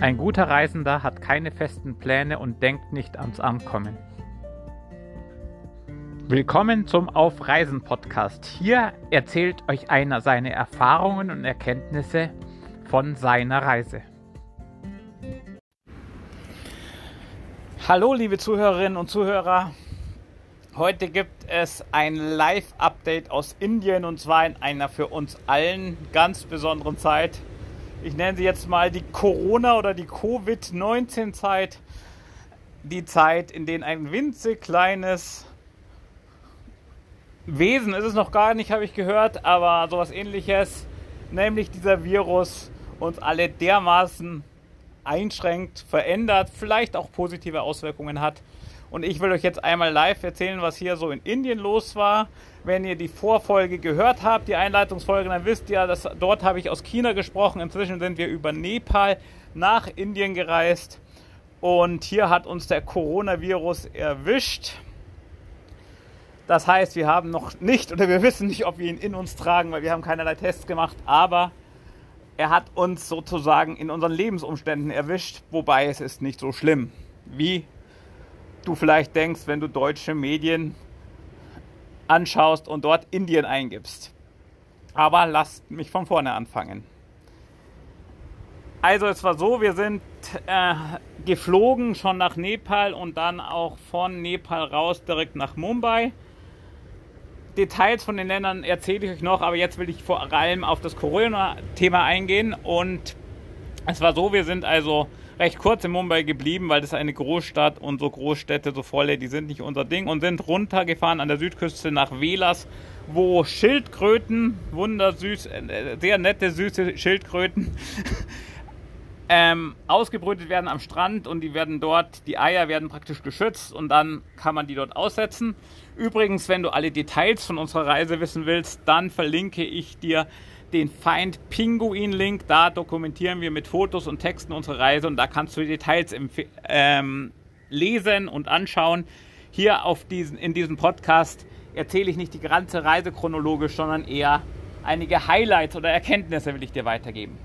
Ein guter Reisender hat keine festen Pläne und denkt nicht ans Ankommen. Willkommen zum Auf Reisen Podcast. Hier erzählt euch einer seine Erfahrungen und Erkenntnisse von seiner Reise. Hallo liebe Zuhörerinnen und Zuhörer. Heute gibt es ein Live-Update aus Indien und zwar in einer für uns allen ganz besonderen Zeit ich nenne sie jetzt mal die Corona- oder die Covid-19-Zeit. Die Zeit, in der ein winzig kleines Wesen ist es noch gar nicht, habe ich gehört, aber sowas ähnliches, nämlich dieser Virus uns alle dermaßen einschränkt, verändert, vielleicht auch positive Auswirkungen hat. Und ich will euch jetzt einmal live erzählen, was hier so in Indien los war. Wenn ihr die Vorfolge gehört habt, die Einleitungsfolge, dann wisst ihr, dass dort habe ich aus China gesprochen. Inzwischen sind wir über Nepal nach Indien gereist. Und hier hat uns der Coronavirus erwischt. Das heißt, wir haben noch nicht oder wir wissen nicht, ob wir ihn in uns tragen, weil wir haben keinerlei Tests gemacht. Aber er hat uns sozusagen in unseren Lebensumständen erwischt, wobei es ist nicht so schlimm, wie du vielleicht denkst, wenn du deutsche Medien anschaust und dort Indien eingibst. Aber lasst mich von vorne anfangen. Also es war so, wir sind äh, geflogen schon nach Nepal und dann auch von Nepal raus direkt nach Mumbai. Details von den Ländern erzähle ich euch noch, aber jetzt will ich vor allem auf das Corona-Thema eingehen. Und es war so, wir sind also recht kurz in Mumbai geblieben, weil das eine Großstadt und so Großstädte, so volle, die sind nicht unser Ding und sind runtergefahren an der Südküste nach Velas, wo Schildkröten, wundersüß, äh, sehr nette, süße Schildkröten, ähm, ausgebrütet werden am Strand und die werden dort, die Eier werden praktisch geschützt und dann kann man die dort aussetzen. Übrigens, wenn du alle Details von unserer Reise wissen willst, dann verlinke ich dir den Feind Pinguin Link. Da dokumentieren wir mit Fotos und Texten unsere Reise und da kannst du die Details ähm, lesen und anschauen. Hier auf diesen, in diesem Podcast erzähle ich nicht die ganze Reise chronologisch, sondern eher einige Highlights oder Erkenntnisse will ich dir weitergeben.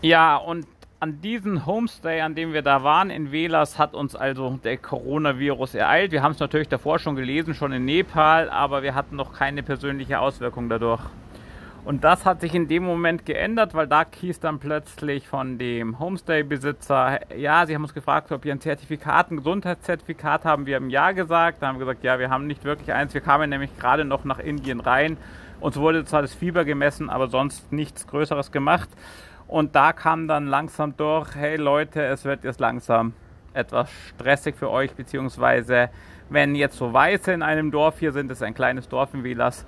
Ja, und an diesem Homestay, an dem wir da waren in Velas, hat uns also der Coronavirus ereilt. Wir haben es natürlich davor schon gelesen, schon in Nepal, aber wir hatten noch keine persönliche Auswirkung dadurch. Und das hat sich in dem Moment geändert, weil da hieß dann plötzlich von dem Homestay-Besitzer, ja, sie haben uns gefragt, ob wir ein Zertifikat, ein Gesundheitszertifikat haben. Wir haben ja gesagt. Dann haben wir gesagt, ja, wir haben nicht wirklich eins. Wir kamen nämlich gerade noch nach Indien rein. Uns wurde zwar das Fieber gemessen, aber sonst nichts Größeres gemacht. Und da kam dann langsam durch, hey Leute, es wird jetzt langsam etwas stressig für euch, beziehungsweise wenn jetzt so Weiße in einem Dorf hier sind, das ist ein kleines Dorf in Vilas,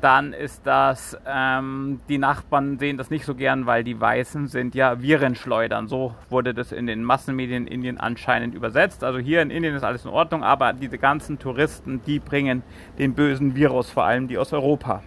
dann ist das, ähm, die Nachbarn sehen das nicht so gern, weil die Weißen sind ja Virenschleudern. So wurde das in den Massenmedien in Indien anscheinend übersetzt. Also hier in Indien ist alles in Ordnung, aber diese ganzen Touristen, die bringen den bösen Virus, vor allem die aus Europa.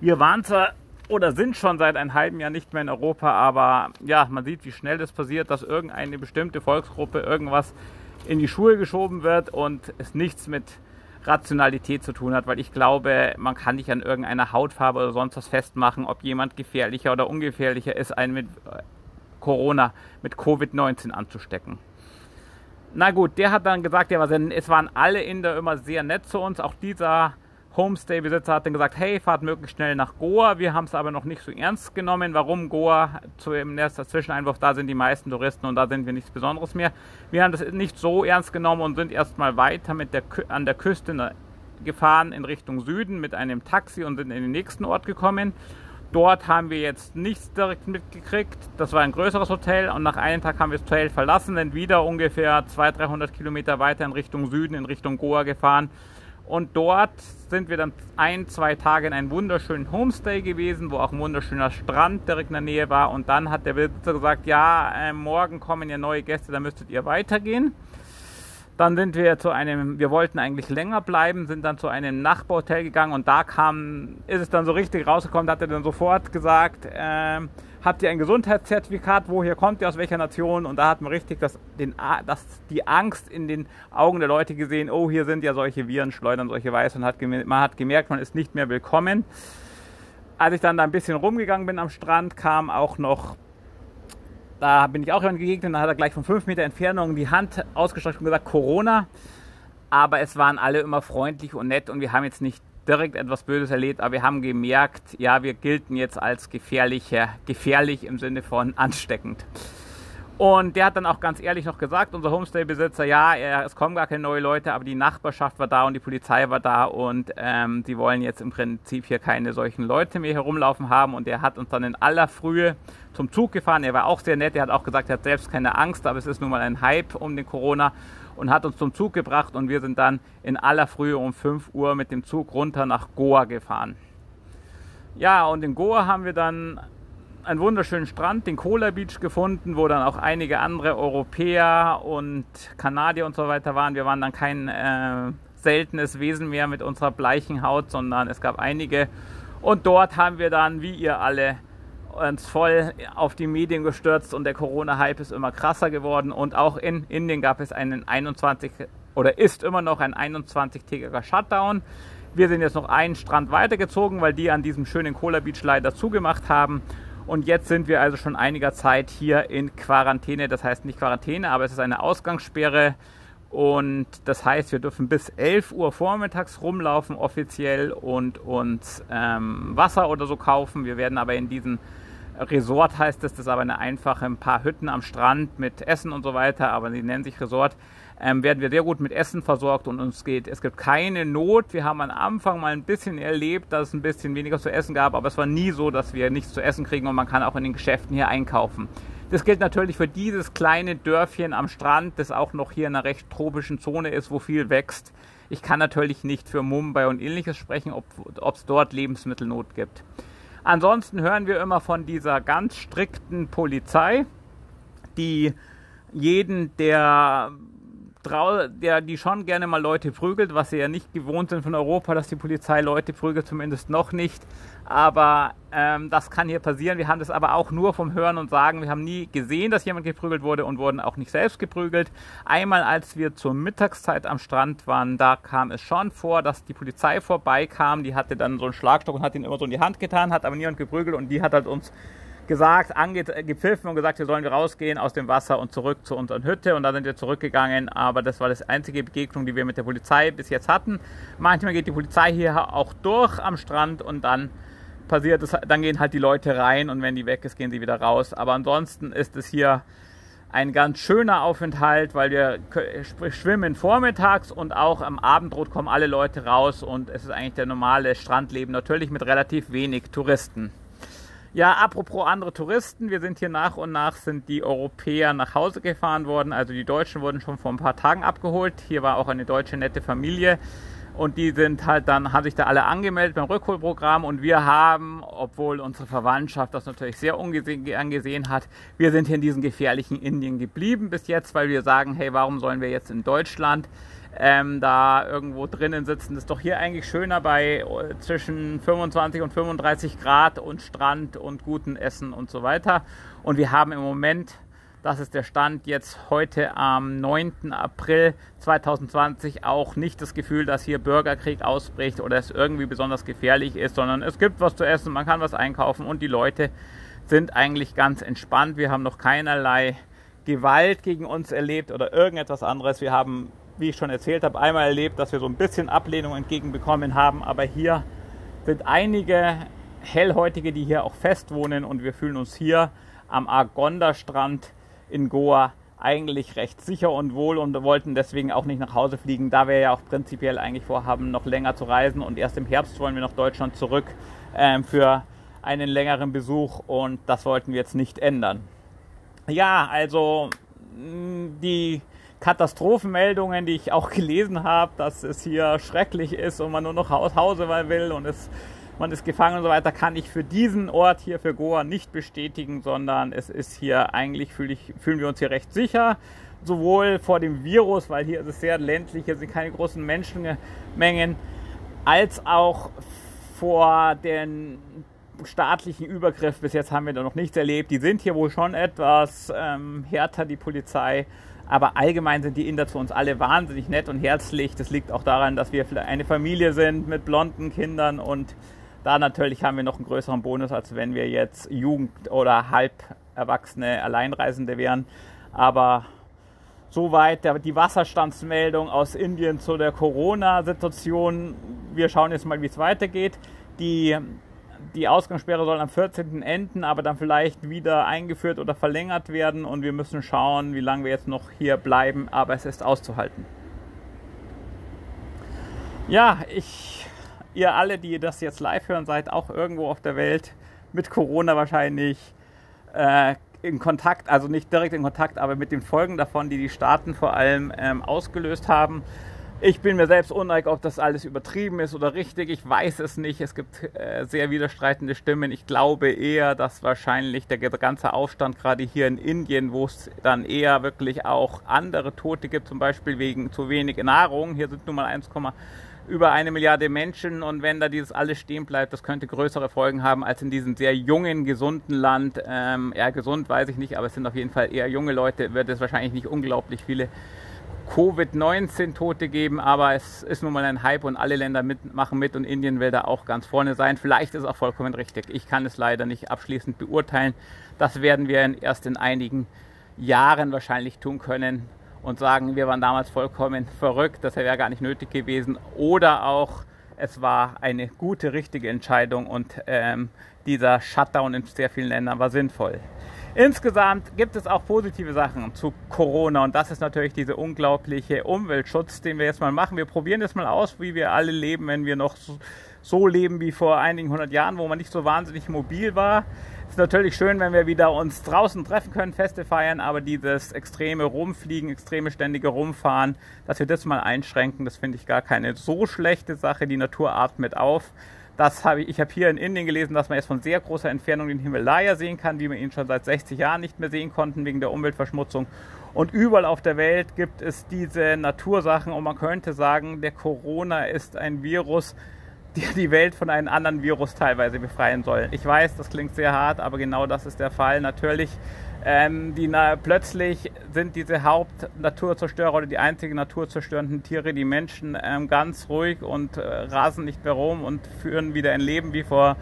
Wir waren zwar oder sind schon seit einem halben Jahr nicht mehr in Europa, aber ja, man sieht, wie schnell das passiert, dass irgendeine bestimmte Volksgruppe irgendwas in die Schuhe geschoben wird und es nichts mit Rationalität zu tun hat, weil ich glaube, man kann nicht an irgendeiner Hautfarbe oder sonst was festmachen, ob jemand gefährlicher oder ungefährlicher ist, einen mit äh, Corona, mit Covid-19 anzustecken. Na gut, der hat dann gesagt, ja, es waren alle Inder immer sehr nett zu uns, auch dieser Homestay-Besitzer hat dann gesagt, hey, fahrt möglichst schnell nach Goa. Wir haben es aber noch nicht so ernst genommen. Warum Goa? Zu ersten Zwischeneinwurf, da sind die meisten Touristen und da sind wir nichts Besonderes mehr. Wir haben das nicht so ernst genommen und sind erstmal weiter mit der, an der Küste gefahren in Richtung Süden mit einem Taxi und sind in den nächsten Ort gekommen. Dort haben wir jetzt nichts direkt mitgekriegt. Das war ein größeres Hotel und nach einem Tag haben wir das Hotel verlassen, sind wieder ungefähr 200, 300 Kilometer weiter in Richtung Süden, in Richtung Goa gefahren und dort sind wir dann ein, zwei Tage in einem wunderschönen Homestay gewesen, wo auch ein wunderschöner Strand direkt in der Nähe war. Und dann hat der Besitzer gesagt, ja, äh, morgen kommen ja neue Gäste, da müsstet ihr weitergehen. Dann sind wir zu einem, wir wollten eigentlich länger bleiben, sind dann zu einem Nachbarhotel gegangen und da kam, ist es dann so richtig rausgekommen, da hat er dann sofort gesagt, äh, habt ihr ein Gesundheitszertifikat, woher kommt ihr, aus welcher Nation? Und da hat man richtig das, den, das, die Angst in den Augen der Leute gesehen, oh, hier sind ja solche Viren, schleudern solche Weiß und hat, man hat gemerkt, man ist nicht mehr willkommen. Als ich dann da ein bisschen rumgegangen bin am Strand, kam auch noch da bin ich auch jemand gegegnet, da hat er gleich von fünf Meter Entfernung die Hand ausgestreckt und gesagt Corona. Aber es waren alle immer freundlich und nett und wir haben jetzt nicht direkt etwas Böses erlebt, aber wir haben gemerkt, ja, wir gelten jetzt als gefährlicher, gefährlich im Sinne von ansteckend. Und der hat dann auch ganz ehrlich noch gesagt, unser Homestay-Besitzer, ja, es kommen gar keine neuen Leute, aber die Nachbarschaft war da und die Polizei war da und ähm, die wollen jetzt im Prinzip hier keine solchen Leute mehr herumlaufen haben. Und er hat uns dann in aller Frühe zum Zug gefahren. Er war auch sehr nett, er hat auch gesagt, er hat selbst keine Angst, aber es ist nun mal ein Hype um den Corona und hat uns zum Zug gebracht und wir sind dann in aller Frühe um 5 Uhr mit dem Zug runter nach Goa gefahren. Ja, und in Goa haben wir dann einen wunderschönen Strand, den Cola Beach gefunden, wo dann auch einige andere Europäer und Kanadier und so weiter waren. Wir waren dann kein äh, seltenes Wesen mehr mit unserer bleichen Haut, sondern es gab einige. Und dort haben wir dann, wie ihr alle, uns voll auf die Medien gestürzt und der Corona-Hype ist immer krasser geworden. Und auch in Indien gab es einen 21 oder ist immer noch ein 21-tägiger Shutdown. Wir sind jetzt noch einen Strand weitergezogen, weil die an diesem schönen Cola Beach leider zugemacht haben. Und jetzt sind wir also schon einiger Zeit hier in Quarantäne. Das heißt nicht Quarantäne, aber es ist eine Ausgangssperre. Und das heißt, wir dürfen bis 11 Uhr vormittags rumlaufen offiziell und uns ähm, Wasser oder so kaufen. Wir werden aber in diesen Resort heißt es, das ist aber eine einfache, ein paar Hütten am Strand mit Essen und so weiter, aber sie nennen sich Resort ähm, werden wir sehr gut mit Essen versorgt und uns geht, es gibt keine Not. Wir haben am Anfang mal ein bisschen erlebt, dass es ein bisschen weniger zu essen gab, aber es war nie so, dass wir nichts zu essen kriegen und man kann auch in den Geschäften hier einkaufen. Das gilt natürlich für dieses kleine Dörfchen am Strand, das auch noch hier in einer recht tropischen Zone ist, wo viel wächst. Ich kann natürlich nicht für Mumbai und ähnliches sprechen, ob es dort Lebensmittelnot gibt. Ansonsten hören wir immer von dieser ganz strikten Polizei, die jeden, der der die schon gerne mal Leute prügelt, was sie ja nicht gewohnt sind von Europa, dass die Polizei Leute prügelt, zumindest noch nicht. Aber ähm, das kann hier passieren. Wir haben das aber auch nur vom Hören und Sagen. Wir haben nie gesehen, dass jemand geprügelt wurde und wurden auch nicht selbst geprügelt. Einmal, als wir zur Mittagszeit am Strand waren, da kam es schon vor, dass die Polizei vorbeikam. Die hatte dann so einen Schlagstock und hat ihn immer so in die Hand getan, hat aber niemand geprügelt und die hat halt uns gesagt, angepfiffen und gesagt, wir sollen rausgehen aus dem Wasser und zurück zu unserer Hütte. Und da sind wir zurückgegangen. Aber das war das einzige Begegnung, die wir mit der Polizei bis jetzt hatten. Manchmal geht die Polizei hier auch durch am Strand und dann passiert es, dann gehen halt die Leute rein und wenn die weg ist, gehen sie wieder raus. Aber ansonsten ist es hier ein ganz schöner Aufenthalt, weil wir schwimmen vormittags und auch am Abendrot kommen alle Leute raus und es ist eigentlich der normale Strandleben, natürlich mit relativ wenig Touristen. Ja, apropos andere Touristen, wir sind hier nach und nach sind die Europäer nach Hause gefahren worden. Also die Deutschen wurden schon vor ein paar Tagen abgeholt. Hier war auch eine deutsche nette Familie. Und die sind halt dann, haben sich da alle angemeldet beim Rückholprogramm und wir haben, obwohl unsere Verwandtschaft das natürlich sehr angesehen hat, wir sind hier in diesem gefährlichen Indien geblieben bis jetzt, weil wir sagen, hey, warum sollen wir jetzt in Deutschland ähm, da irgendwo drinnen sitzen. Das ist doch hier eigentlich schöner bei äh, zwischen 25 und 35 Grad und Strand und gutem Essen und so weiter. Und wir haben im Moment, das ist der Stand jetzt heute am 9. April 2020, auch nicht das Gefühl, dass hier Bürgerkrieg ausbricht oder es irgendwie besonders gefährlich ist, sondern es gibt was zu essen, man kann was einkaufen und die Leute sind eigentlich ganz entspannt. Wir haben noch keinerlei Gewalt gegen uns erlebt oder irgendetwas anderes. Wir haben wie ich schon erzählt habe, einmal erlebt, dass wir so ein bisschen Ablehnung entgegenbekommen haben. Aber hier sind einige Hellhäutige, die hier auch fest wohnen und wir fühlen uns hier am Argonda-Strand in Goa eigentlich recht sicher und wohl und wollten deswegen auch nicht nach Hause fliegen, da wir ja auch prinzipiell eigentlich vorhaben, noch länger zu reisen und erst im Herbst wollen wir nach Deutschland zurück ähm, für einen längeren Besuch und das wollten wir jetzt nicht ändern. Ja, also die Katastrophenmeldungen, die ich auch gelesen habe, dass es hier schrecklich ist und man nur noch aus Hause will und es, man ist gefangen und so weiter, kann ich für diesen Ort hier für Goa nicht bestätigen, sondern es ist hier eigentlich, fühl ich, fühlen wir uns hier recht sicher, sowohl vor dem Virus, weil hier ist es sehr ländlich, hier sind keine großen Menschenmengen, als auch vor den staatlichen Übergriff. Bis jetzt haben wir da noch nichts erlebt. Die sind hier wohl schon etwas ähm, härter, die Polizei. Aber allgemein sind die Inder zu uns alle wahnsinnig nett und herzlich. Das liegt auch daran, dass wir eine Familie sind mit blonden Kindern und da natürlich haben wir noch einen größeren Bonus, als wenn wir jetzt Jugend oder halb erwachsene Alleinreisende wären. Aber soweit die Wasserstandsmeldung aus Indien zu der Corona-Situation. Wir schauen jetzt mal, wie es weitergeht. Die, die Ausgangssperre soll am 14. enden, aber dann vielleicht wieder eingeführt oder verlängert werden. Und wir müssen schauen, wie lange wir jetzt noch hier bleiben. Aber es ist auszuhalten. Ja, ich, ihr alle, die das jetzt live hören, seid auch irgendwo auf der Welt mit Corona wahrscheinlich äh, in Kontakt, also nicht direkt in Kontakt, aber mit den Folgen davon, die die Staaten vor allem ähm, ausgelöst haben. Ich bin mir selbst uneinig, ob das alles übertrieben ist oder richtig. Ich weiß es nicht. Es gibt äh, sehr widerstreitende Stimmen. Ich glaube eher, dass wahrscheinlich der ganze Aufstand gerade hier in Indien, wo es dann eher wirklich auch andere Tote gibt, zum Beispiel wegen zu wenig Nahrung. Hier sind nun mal 1, über eine Milliarde Menschen und wenn da dieses alles stehen bleibt, das könnte größere Folgen haben als in diesem sehr jungen, gesunden Land. Ähm, eher gesund weiß ich nicht, aber es sind auf jeden Fall eher junge Leute, wird es wahrscheinlich nicht unglaublich viele Covid-19-Tote geben, aber es ist nun mal ein Hype und alle Länder mit, machen mit und Indien will da auch ganz vorne sein. Vielleicht ist auch vollkommen richtig. Ich kann es leider nicht abschließend beurteilen. Das werden wir erst in einigen Jahren wahrscheinlich tun können und sagen, wir waren damals vollkommen verrückt, das wäre gar nicht nötig gewesen. Oder auch, es war eine gute, richtige Entscheidung und ähm, dieser Shutdown in sehr vielen Ländern war sinnvoll. Insgesamt gibt es auch positive Sachen zu Corona und das ist natürlich dieser unglaubliche Umweltschutz, den wir jetzt mal machen. Wir probieren jetzt mal aus, wie wir alle leben, wenn wir noch so leben wie vor einigen hundert Jahren, wo man nicht so wahnsinnig mobil war ist natürlich schön, wenn wir wieder uns draußen treffen können, Feste feiern, aber dieses extreme Rumfliegen, extreme ständige Rumfahren, dass wir das mal einschränken, das finde ich gar keine so schlechte Sache. Die Natur atmet auf. Das habe ich, ich habe hier in Indien gelesen, dass man jetzt von sehr großer Entfernung den Himalaya sehen kann, wie wir ihn schon seit 60 Jahren nicht mehr sehen konnten wegen der Umweltverschmutzung. Und überall auf der Welt gibt es diese Natursachen und man könnte sagen, der Corona ist ein Virus, die die Welt von einem anderen Virus teilweise befreien soll. Ich weiß, das klingt sehr hart, aber genau das ist der Fall. Natürlich, ähm, die, na, plötzlich sind diese Hauptnaturzerstörer oder die einzigen naturzerstörenden Tiere, die Menschen, ähm, ganz ruhig und äh, rasen nicht mehr rum und führen wieder ein Leben wie vor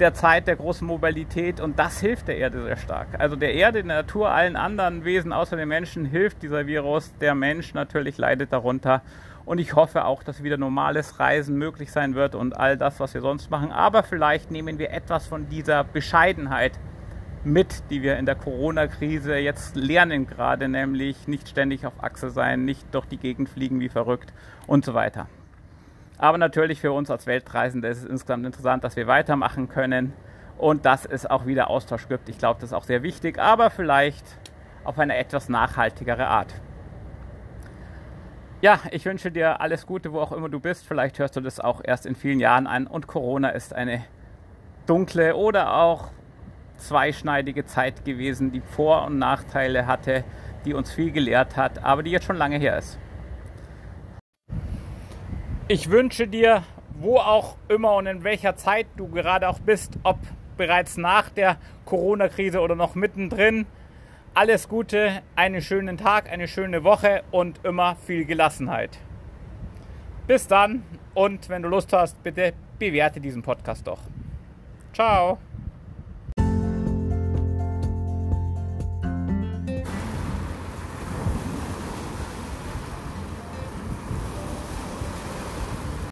der Zeit der großen Mobilität und das hilft der Erde sehr stark. Also der Erde, der Natur, allen anderen Wesen außer den Menschen hilft dieser Virus. Der Mensch natürlich leidet darunter und ich hoffe auch, dass wieder normales Reisen möglich sein wird und all das, was wir sonst machen. Aber vielleicht nehmen wir etwas von dieser Bescheidenheit mit, die wir in der Corona-Krise jetzt lernen gerade, nämlich nicht ständig auf Achse sein, nicht durch die Gegend fliegen wie verrückt und so weiter. Aber natürlich für uns als Weltreisende ist es insgesamt interessant, dass wir weitermachen können und dass es auch wieder Austausch gibt. Ich glaube, das ist auch sehr wichtig, aber vielleicht auf eine etwas nachhaltigere Art. Ja, ich wünsche dir alles Gute, wo auch immer du bist. Vielleicht hörst du das auch erst in vielen Jahren an. Und Corona ist eine dunkle oder auch zweischneidige Zeit gewesen, die Vor- und Nachteile hatte, die uns viel gelehrt hat, aber die jetzt schon lange her ist. Ich wünsche dir, wo auch immer und in welcher Zeit du gerade auch bist, ob bereits nach der Corona-Krise oder noch mittendrin, alles Gute, einen schönen Tag, eine schöne Woche und immer viel Gelassenheit. Bis dann und wenn du Lust hast, bitte bewerte diesen Podcast doch. Ciao.